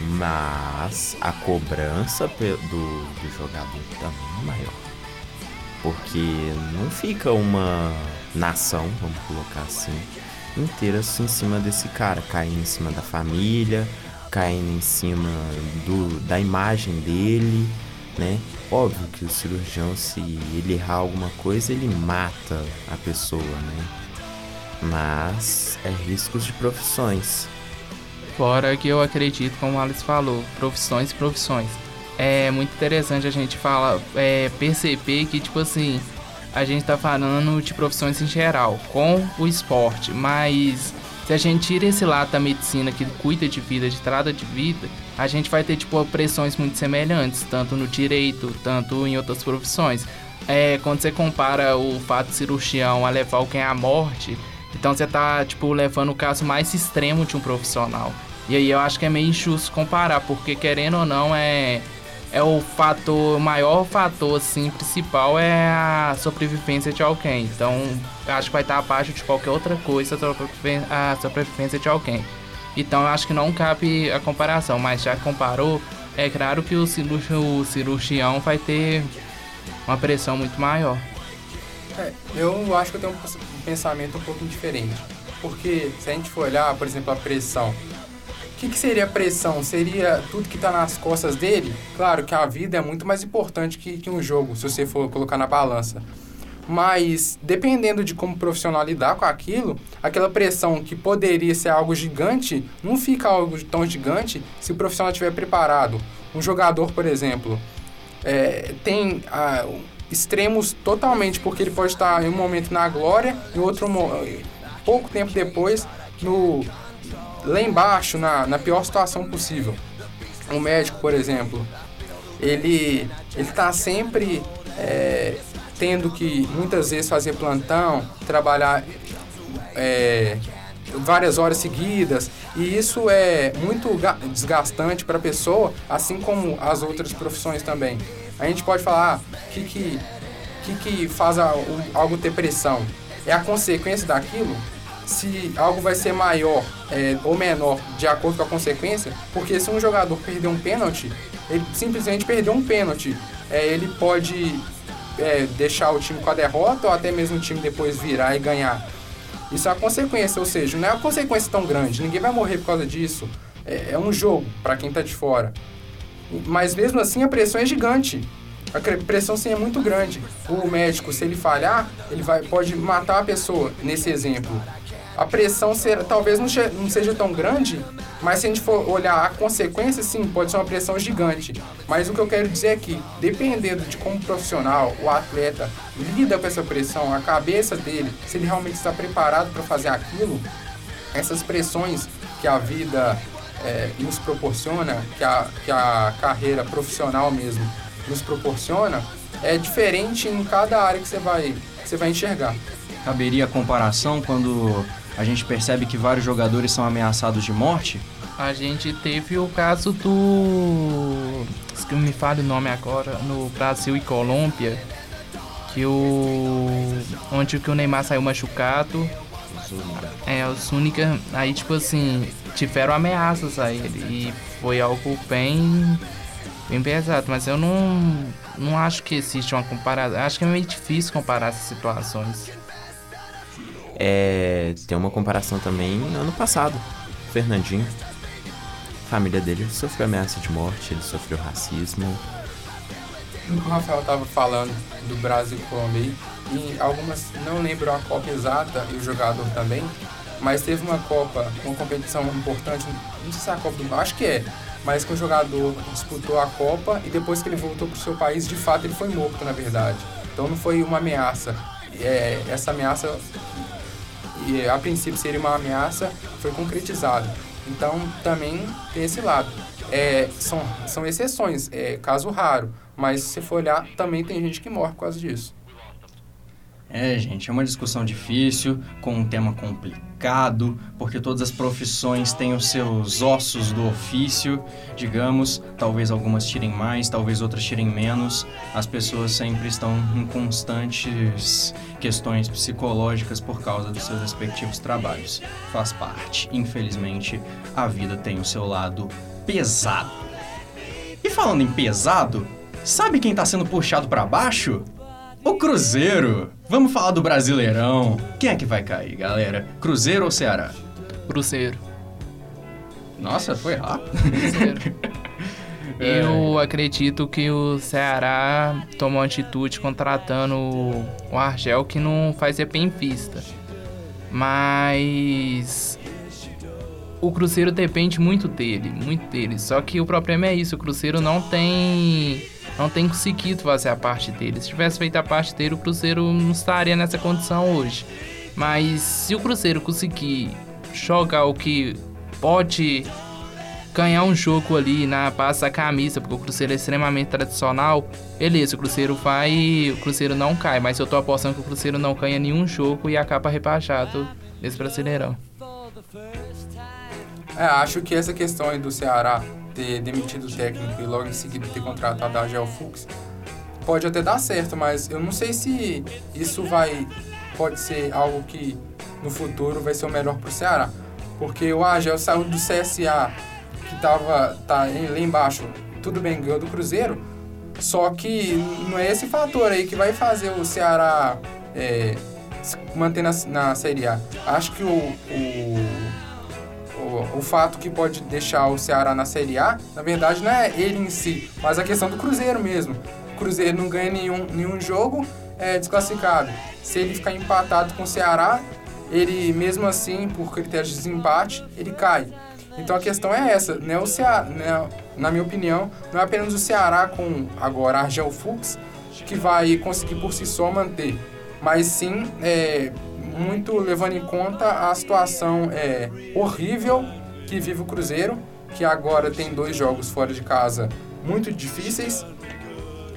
Mas a cobrança do, do jogador também é maior. Porque não fica uma nação, vamos colocar assim, inteira em cima desse cara, caindo em cima da família, caindo em cima do, da imagem dele, né? Óbvio que o cirurgião, se ele errar alguma coisa, ele mata a pessoa, né? Mas é riscos de profissões. Fora que eu acredito, como o Alice falou, profissões e profissões. É muito interessante a gente fala, é, perceber que, tipo assim, a gente tá falando de profissões em geral, com o esporte, mas se a gente tira esse lado da medicina que cuida de vida, de trata de vida, a gente vai ter, tipo, pressões muito semelhantes, tanto no direito, tanto em outras profissões. É, quando você compara o fato de cirurgião a levar alguém à morte, então você tá, tipo, levando o caso mais extremo de um profissional. E aí eu acho que é meio injusto comparar, porque querendo ou não, é, é o fator, o maior fator, assim, principal é a sobrevivência de alguém. Então, eu acho que vai estar abaixo de qualquer outra coisa a sobrevivência de alguém. Então, eu acho que não cabe a comparação, mas já comparou, é claro que o, o cirurgião vai ter uma pressão muito maior. É, eu acho que eu tenho um pensamento um pouco diferente. Porque se a gente for olhar, por exemplo, a pressão, o que, que seria pressão? Seria tudo que está nas costas dele? Claro que a vida é muito mais importante que, que um jogo, se você for colocar na balança. Mas dependendo de como o profissional lidar com aquilo, aquela pressão que poderia ser algo gigante, não fica algo tão gigante se o profissional estiver preparado. Um jogador, por exemplo, é, tem ah, extremos totalmente, porque ele pode estar em um momento na glória e outro pouco tempo depois no lá embaixo, na, na pior situação possível. Um médico, por exemplo, ele está sempre é, tendo que muitas vezes fazer plantão, trabalhar é, várias horas seguidas, e isso é muito desgastante para a pessoa, assim como as outras profissões também. A gente pode falar ah, que que, que, que faz algo ter pressão. É a consequência daquilo? Se algo vai ser maior é, ou menor de acordo com a consequência, porque se um jogador perder um pênalti, ele simplesmente perdeu um pênalti. É, ele pode é, deixar o time com a derrota ou até mesmo o time depois virar e ganhar. Isso é a consequência, ou seja, não é uma consequência tão grande, ninguém vai morrer por causa disso. É, é um jogo para quem está de fora. Mas mesmo assim a pressão é gigante. A pressão sim é muito grande. O médico, se ele falhar, ele vai, pode matar a pessoa, nesse exemplo. A pressão ser, talvez não, não seja tão grande, mas se a gente for olhar a consequência, sim, pode ser uma pressão gigante. Mas o que eu quero dizer é que, dependendo de como o profissional, o atleta, lida com essa pressão, a cabeça dele, se ele realmente está preparado para fazer aquilo, essas pressões que a vida é, nos proporciona, que a, que a carreira profissional mesmo nos proporciona, é diferente em cada área que você vai, que você vai enxergar. Caberia a comparação quando a gente percebe que vários jogadores são ameaçados de morte? A gente teve o caso do. que me fale o nome agora, no Brasil e Colômbia, que o. onde que o Neymar saiu machucado. É, o Súnica, aí tipo assim, tiveram ameaças a ele e foi algo bem bem pesado, mas eu não não acho que existe uma comparação, acho que é meio difícil comparar essas situações. É, tem uma comparação também ano passado, Fernandinho. A família dele sofreu ameaça de morte, ele sofreu racismo. O Rafael estava falando do Brasil e Colômbia e algumas, não lembro a Copa exata e o jogador também, mas teve uma Copa, uma competição importante, não sei se é a Copa do acho que é, mas que o jogador disputou a Copa e depois que ele voltou para o seu país, de fato ele foi morto, na verdade. Então não foi uma ameaça. É, essa ameaça, e a princípio seria uma ameaça, foi concretizada. Então também tem esse lado. É, são, são exceções, é caso raro, mas se for olhar, também tem gente que morre por causa disso. É, gente, é uma discussão difícil, com um tema complicado, porque todas as profissões têm os seus ossos do ofício, digamos, talvez algumas tirem mais, talvez outras tirem menos. As pessoas sempre estão em constantes questões psicológicas por causa dos seus respectivos trabalhos. Faz parte. Infelizmente, a vida tem o seu lado pesado. E falando em pesado, sabe quem está sendo puxado para baixo? O Cruzeiro! Vamos falar do Brasileirão. Quem é que vai cair, galera? Cruzeiro ou Ceará? Cruzeiro. Nossa, foi rápido. Cruzeiro. Eu é. acredito que o Ceará tomou atitude contratando o Argel, que não fazia bem vista. Mas o Cruzeiro depende muito dele, muito dele. Só que o problema é isso, o Cruzeiro não tem não tem conseguido fazer a parte dele. Se tivesse feito a parte dele, o Cruzeiro não estaria nessa condição hoje. Mas se o Cruzeiro conseguir jogar o que pode ganhar um jogo ali na base da camisa, porque o Cruzeiro é extremamente tradicional, beleza, o Cruzeiro vai. O Cruzeiro não cai, mas eu tô apostando que o Cruzeiro não ganha nenhum jogo e acaba rebaixado nesse brasileirão. É, acho que essa questão aí do Ceará ter demitido o técnico e logo em seguida ter contratado a Gel Fux pode até dar certo, mas eu não sei se isso vai pode ser algo que no futuro vai ser o melhor pro Ceará. Porque o Agel saiu do CSA, que tava tá lá embaixo, tudo bem, ganhou do Cruzeiro, só que não é esse fator aí que vai fazer o Ceará é, manter na, na Série A. Acho que o, o, o, fato que pode deixar o Ceará na Série A, na verdade, não é ele em si, mas a questão do Cruzeiro mesmo. O Cruzeiro não ganha nenhum, nenhum jogo, é desclassificado. Se ele ficar empatado com o Ceará, ele mesmo assim, por critérios de desempate, ele cai. Então a questão é essa, né? O Ceará, né? na minha opinião, não é apenas o Ceará com agora Argel Fux que vai conseguir por si só manter, mas sim é, muito levando em conta a situação é, horrível que vive o Cruzeiro, que agora tem dois jogos fora de casa muito difíceis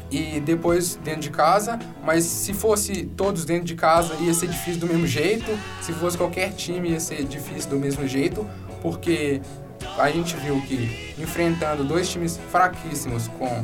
e depois dentro de casa, mas se fosse todos dentro de casa ia ser difícil do mesmo jeito, se fosse qualquer time ia ser difícil do mesmo jeito, porque a gente viu que enfrentando dois times fraquíssimos com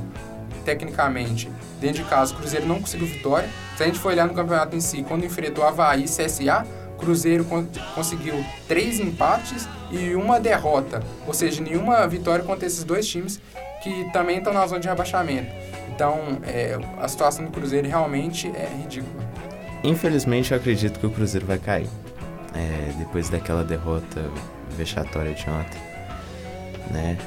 tecnicamente dentro de casa, o Cruzeiro não conseguiu vitória. Se a gente for olhar no campeonato em si, quando enfrentou Havaí e CSA, Cruzeiro con conseguiu três empates e uma derrota, ou seja, nenhuma vitória contra esses dois times que também estão na zona de rebaixamento. Então, é, a situação do Cruzeiro realmente é ridícula. Infelizmente, eu acredito que o Cruzeiro vai cair. É, depois daquela derrota vexatória de ontem, né?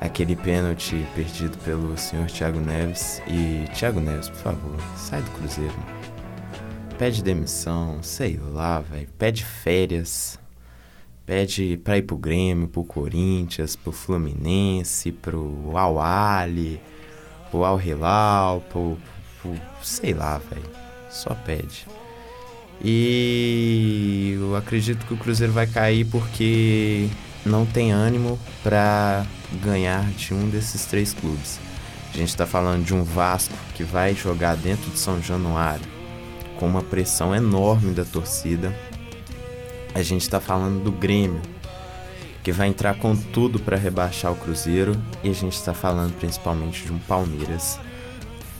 Aquele pênalti perdido pelo senhor Thiago Neves. E, Thiago Neves, por favor, sai do Cruzeiro. Pede demissão, sei lá, velho. Pede férias. Pede pra ir pro Grêmio, pro Corinthians, pro Fluminense, pro Al Ali, pro Al Hilal, pro, pro sei lá, velho. Só pede. E eu acredito que o Cruzeiro vai cair porque não tem ânimo para ganhar de um desses três clubes. A gente está falando de um Vasco que vai jogar dentro de São Januário com uma pressão enorme da torcida. A gente está falando do Grêmio que vai entrar com tudo para rebaixar o Cruzeiro e a gente está falando principalmente de um Palmeiras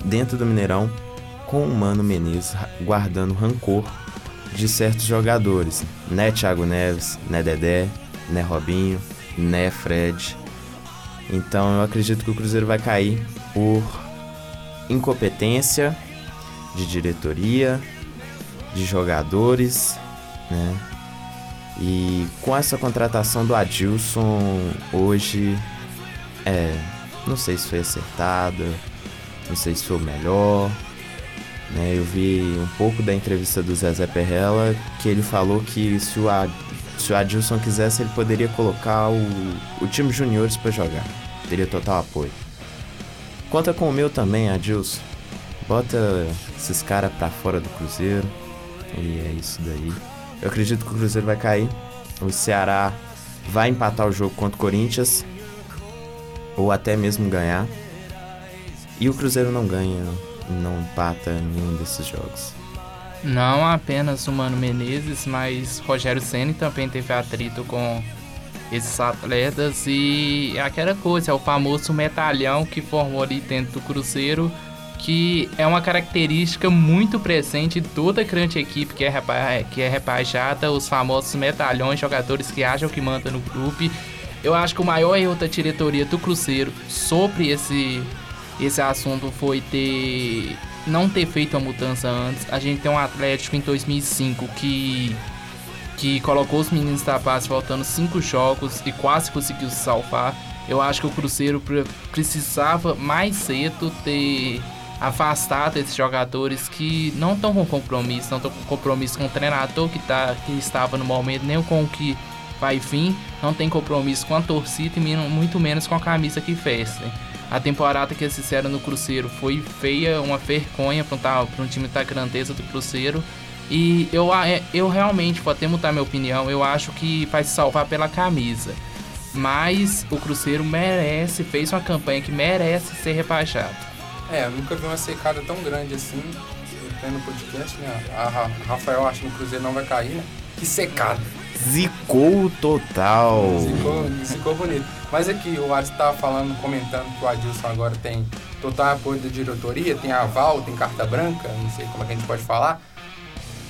dentro do Mineirão com o Mano Menezes guardando rancor de certos jogadores, né Thiago Neves, né Dedé, né Robinho, né Fred. Então eu acredito que o Cruzeiro vai cair por incompetência de diretoria, de jogadores, né? E com essa contratação do Adilson hoje, é, não sei se foi acertada, não sei se foi o melhor. Né? Eu vi um pouco da entrevista do Zezé Perrella que ele falou que se o, Ad, se o Adilson quisesse, ele poderia colocar o, o time juniores para jogar. Teria total apoio. Conta com o meu também, Adilson. Bota esses caras pra fora do Cruzeiro. E é isso daí. Eu acredito que o Cruzeiro vai cair. O Ceará vai empatar o jogo contra o Corinthians. Ou até mesmo ganhar. E o Cruzeiro não ganha, não empata nenhum desses jogos. Não apenas o Mano Menezes, mas Rogério Ceni também teve atrito com esses atletas e é aquela coisa, é o famoso metalhão que formou ali dentro do Cruzeiro, que é uma característica muito presente em toda grande equipe que é, repa que é rebaixada, os famosos metalhões, jogadores que acham que mandam no grupo. Eu acho que o maior erro da diretoria do Cruzeiro sobre esse, esse assunto foi ter não ter feito a mudança antes. A gente tem um Atlético em 2005 que que colocou os meninos da paz faltando cinco jogos e quase conseguiu se salvar. Eu acho que o Cruzeiro precisava mais cedo ter afastado esses jogadores que não estão com compromisso, não estão com compromisso com o treinador que, tá, que estava no momento, nem com o que vai vir, não tem compromisso com a torcida e muito menos com a camisa que vestem. A temporada que eles fizeram no Cruzeiro foi feia, uma vergonha para um, um time da grandeza do Cruzeiro. E eu, é, eu realmente, vou até mudar minha opinião, eu acho que vai se salvar pela camisa. Mas o Cruzeiro merece, fez uma campanha que merece ser rebaixado. É, eu nunca vi uma secada tão grande assim, até no podcast, né? A Rafael acha que o Cruzeiro não vai cair, né? Que secada! Zicou total. Ficou, ficou bonito. Mas aqui, o Alisson estava falando, comentando que o Adilson agora tem total apoio da diretoria, tem aval, tem carta branca, não sei como é que a gente pode falar.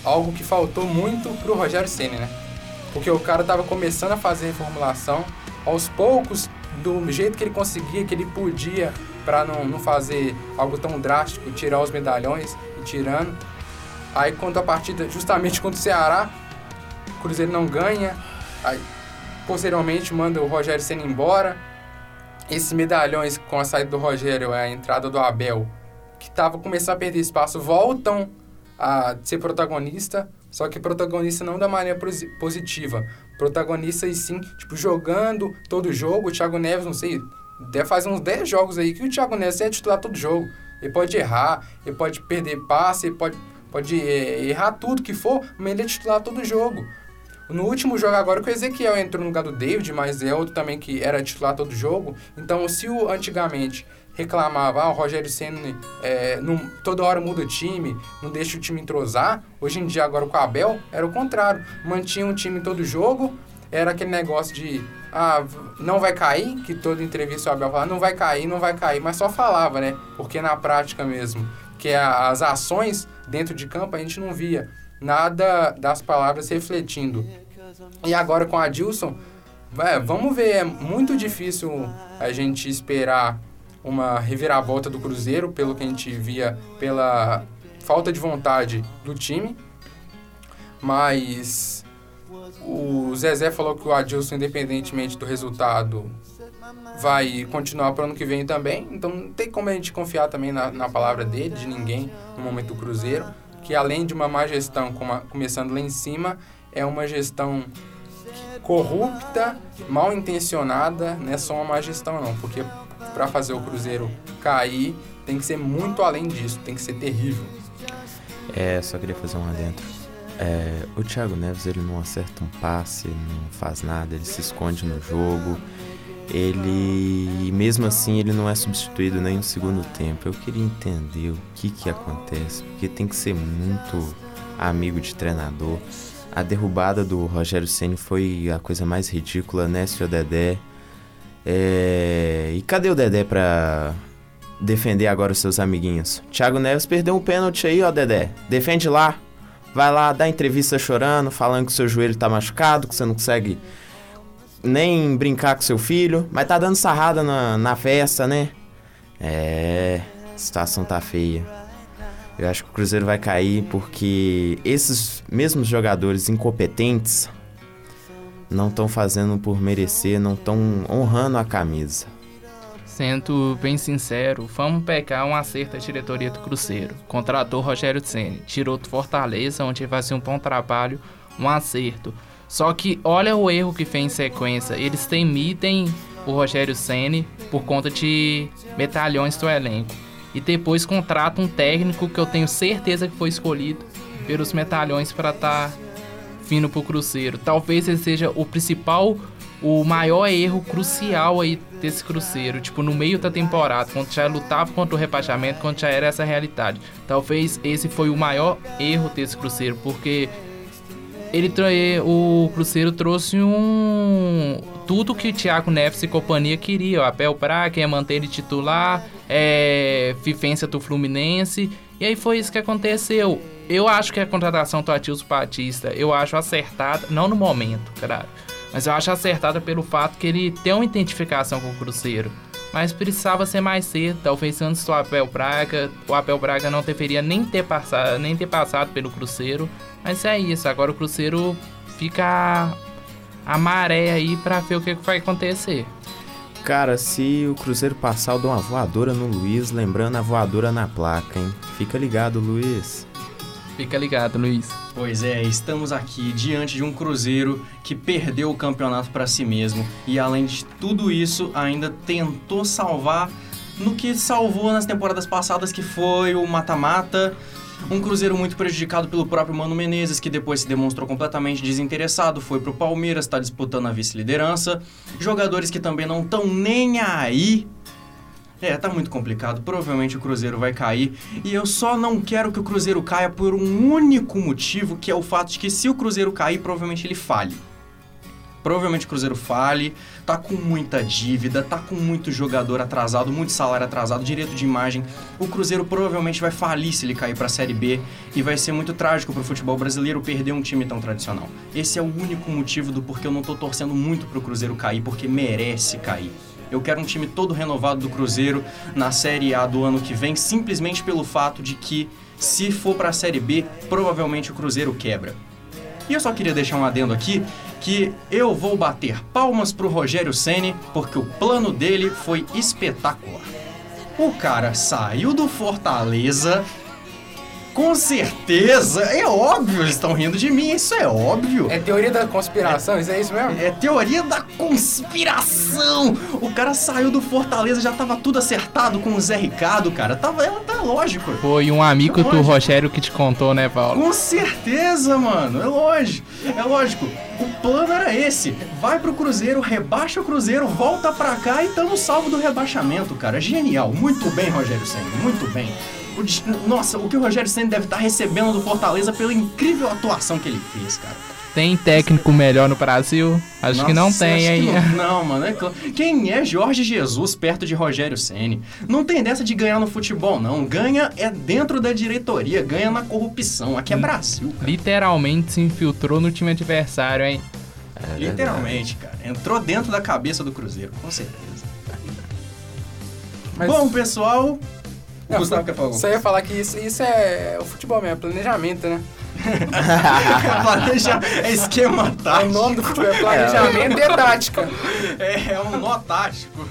Algo que faltou muito pro Rogério Ceni, né? Porque o cara tava começando a fazer reformulação, aos poucos, do jeito que ele conseguia, que ele podia, para não, não fazer algo tão drástico, tirar os medalhões e tirando. Aí quando a partida, justamente contra o Ceará, o Cruzeiro não ganha, aí posteriormente manda o Rogério Senna embora. Esses medalhões com a saída do Rogério, a entrada do Abel, que tava começando a perder espaço, voltam a ser protagonista, só que protagonista não da maneira posi- positiva. Protagonista e sim, tipo, jogando todo jogo. O Thiago Neves, não sei, fazer uns 10 jogos aí que o Thiago Neves é titular todo jogo. Ele pode errar, ele pode perder passe, ele pode, pode eh, errar tudo que for, mas ele é titular todo jogo. No último jogo agora que o Ezequiel entrou no lugar do David, mas é outro também que era titular todo jogo. Então, se o antigamente reclamava, ah, o Rogério Senna é, não, toda hora muda o time, não deixa o time entrosar, hoje em dia agora com o Abel era o contrário. Mantinha um time todo jogo, era aquele negócio de ah, não vai cair, que toda entrevista o Abel falava, não vai cair, não vai cair, mas só falava, né? Porque na prática mesmo, que as ações dentro de campo a gente não via nada das palavras refletindo. E agora com a Dilson, é, vamos ver, é muito difícil a gente esperar uma reviravolta do Cruzeiro, pelo que a gente via, pela falta de vontade do time. Mas o Zezé falou que o Adilson, independentemente do resultado, vai continuar para o ano que vem também. Então não tem como a gente confiar também na, na palavra dele, de ninguém, no momento do Cruzeiro. Que além de uma má gestão como a- começando lá em cima, é uma gestão corrupta, mal intencionada, não é só uma má gestão não, porque para fazer o Cruzeiro cair tem que ser muito além disso, tem que ser terrível. É, só queria fazer um adentro. É, o Thiago Neves ele não acerta um passe, não faz nada, ele se esconde no jogo. Ele, mesmo assim, ele não é substituído nem no segundo tempo. Eu queria entender o que que acontece, porque tem que ser muito amigo de treinador. A derrubada do Rogério Ceni foi a coisa mais ridícula, né, senhor Dedé? É, e cadê o Dedé pra defender agora os seus amiguinhos? Thiago Neves perdeu um pênalti aí, ó, Dedé. Defende lá. Vai lá, dá entrevista chorando, falando que seu joelho tá machucado, que você não consegue nem brincar com seu filho, mas tá dando sarrada na, na festa, né? É, a situação tá feia. Eu acho que o Cruzeiro vai cair porque esses mesmos jogadores incompetentes não estão fazendo por merecer, não estão honrando a camisa. Sendo bem sincero, vamos pegar um acerto da diretoria do Cruzeiro. Contratou Rogério Ceni, tirou do Fortaleza, onde ele fazia um bom trabalho, um acerto. Só que olha o erro que fez em sequência. Eles temitem o Rogério Ceni por conta de metalhões do elenco. E depois contrata um técnico que eu tenho certeza que foi escolhido pelos metalhões para estar vindo pro Cruzeiro. Talvez esse seja o principal, o maior erro crucial aí desse Cruzeiro. Tipo, no meio da temporada, quando já lutava contra o rebaixamento, quando já era essa realidade. Talvez esse foi o maior erro desse Cruzeiro, porque ele tra- o Cruzeiro trouxe um tudo que o Thiago Neves e companhia queria, o Abel Braga ia manter ele titular, é, vivência do Fluminense, e aí foi isso que aconteceu. Eu acho que a contratação do Atilson Batista, eu acho acertada, não no momento, claro, mas eu acho acertada pelo fato que ele tem uma identificação com o Cruzeiro. Mas precisava ser mais cedo, talvez antes do Abel Braga. O Abel Braga não deveria nem ter passado, nem ter passado pelo Cruzeiro. Mas é isso, agora o Cruzeiro fica a maré aí pra ver o que que vai acontecer. Cara, se o Cruzeiro passar, eu dou uma voadora no Luiz, lembrando a voadora na placa, hein? Fica ligado, Luiz. Fica ligado, Luiz. Pois é, estamos aqui diante de um Cruzeiro que perdeu o campeonato para si mesmo e além de tudo isso ainda tentou salvar no que salvou nas temporadas passadas que foi o mata-mata. Um Cruzeiro muito prejudicado pelo próprio Mano Menezes, que depois se demonstrou completamente desinteressado, foi pro Palmeiras, está disputando a vice-liderança. Jogadores que também não estão nem aí é, tá muito complicado. Provavelmente o Cruzeiro vai cair. E eu só não quero que o Cruzeiro caia por um único motivo, que é o fato de que se o Cruzeiro cair, provavelmente ele falhe. Provavelmente o Cruzeiro fale, tá com muita dívida, tá com muito jogador atrasado, muito salário atrasado, direito de imagem. O Cruzeiro provavelmente vai falir se ele cair pra Série B e vai ser muito trágico pro futebol brasileiro perder um time tão tradicional. Esse é o único motivo do porquê eu não tô torcendo muito pro Cruzeiro cair, porque merece cair. Eu quero um time todo renovado do Cruzeiro na Série A do ano que vem, simplesmente pelo fato de que, se for para a Série B, provavelmente o Cruzeiro quebra. E eu só queria deixar um adendo aqui que eu vou bater palmas pro Rogério Ceni porque o plano dele foi espetacular. O cara saiu do Fortaleza com certeza, é óbvio, eles estão rindo de mim, isso é óbvio. É teoria da conspiração, isso é isso mesmo? É teoria da conspiração! O cara saiu do Fortaleza, já tava tudo acertado com o Zé Ricardo, cara. Tava, ela tá lógico. Foi um amigo do Lógico. Rogério que te contou, né, Paulo? Com certeza, mano. É lógico. É lógico. O plano era esse. Vai pro Cruzeiro, rebaixa o Cruzeiro, volta pra cá e tamo salvo do rebaixamento, cara. Genial. Muito bem, Rogério Senna. Muito bem. Nossa, o que o Rogério Senna deve estar recebendo do Fortaleza pela incrível atuação que ele fez, cara. Tem técnico melhor no Brasil? Acho que não Nossa, tem, hein? Não, não, mano. é Quem é Jorge Jesus perto de Rogério Ceni? Não tem dessa de ganhar no futebol, não. Ganha é dentro da diretoria, ganha na corrupção. Aqui é Brasil, cara. Literalmente se infiltrou no time adversário, hein? É Literalmente, cara. Entrou dentro da cabeça do Cruzeiro, com certeza. Mas- Bom, pessoal. O Não, Gustavo quer falar Só ia falar que isso, isso é o futebol mesmo, é planejamento, né? Planeja... É esquema O tático. nome do futebol é planejamento e tática. É, é um nó tático.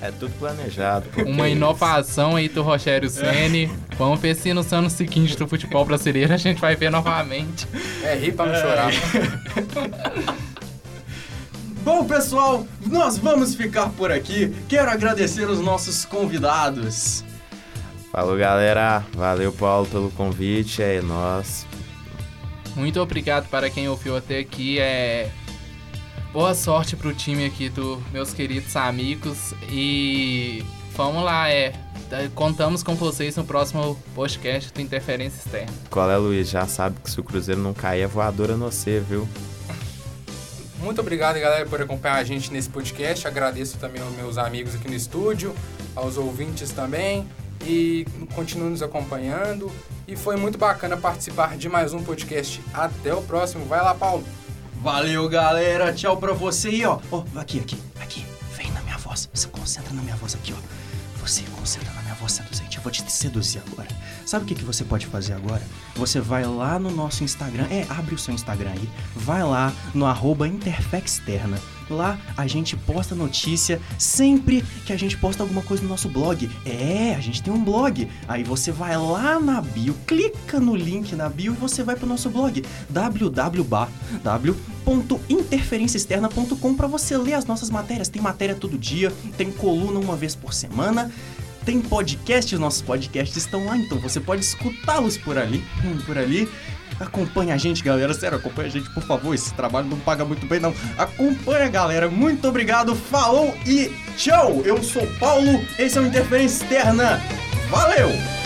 É tudo planejado. Uma inovação aí do Rogério Ceni. Vamos ver se nos anos seguintes do futebol brasileiro a gente vai ver novamente. É rir pra não chorar. Bom, pessoal, nós vamos ficar por aqui. Quero agradecer os nossos convidados. Falou, galera. Valeu, Paulo, pelo convite. É nós. Muito obrigado para quem ouviu até aqui. É... Boa sorte pro time aqui dos meus queridos amigos. E vamos lá, é. Contamos com vocês no próximo podcast do Interferência Externa. Qual é, Luiz? Já sabe que se o Cruzeiro não cair, é voadora no você, viu? Muito obrigado, galera, por acompanhar a gente nesse podcast. Agradeço também aos meus amigos aqui no estúdio, aos ouvintes também. E continuem nos acompanhando. E foi muito bacana participar de mais um podcast. Até o próximo. Vai lá, Paulo. Valeu, galera. Tchau pra você aí, ó. Ó, aqui, aqui, aqui. Vem na minha voz. Você concentra na minha voz aqui, ó. Você concentra na minha voz seduzente. Eu vou te seduzir agora. Sabe o que, que você pode fazer agora? Você vai lá no nosso Instagram. É, abre o seu Instagram aí. Vai lá no arroba Interfexterna. Lá a gente posta notícia sempre que a gente posta alguma coisa no nosso blog. É, a gente tem um blog. Aí você vai lá na bio, clica no link na bio e você vai pro nosso blog www.interferenciaexterna.com para você ler as nossas matérias. Tem matéria todo dia, tem coluna uma vez por semana. Tem podcast, os nossos podcasts estão lá, então você pode escutá-los por ali, por ali. Acompanha a gente, galera. Sério, acompanha a gente, por favor. Esse trabalho não paga muito bem, não. Acompanha, galera. Muito obrigado. Falou e tchau. Eu sou Paulo. Esse é o Interferência Externa. Valeu!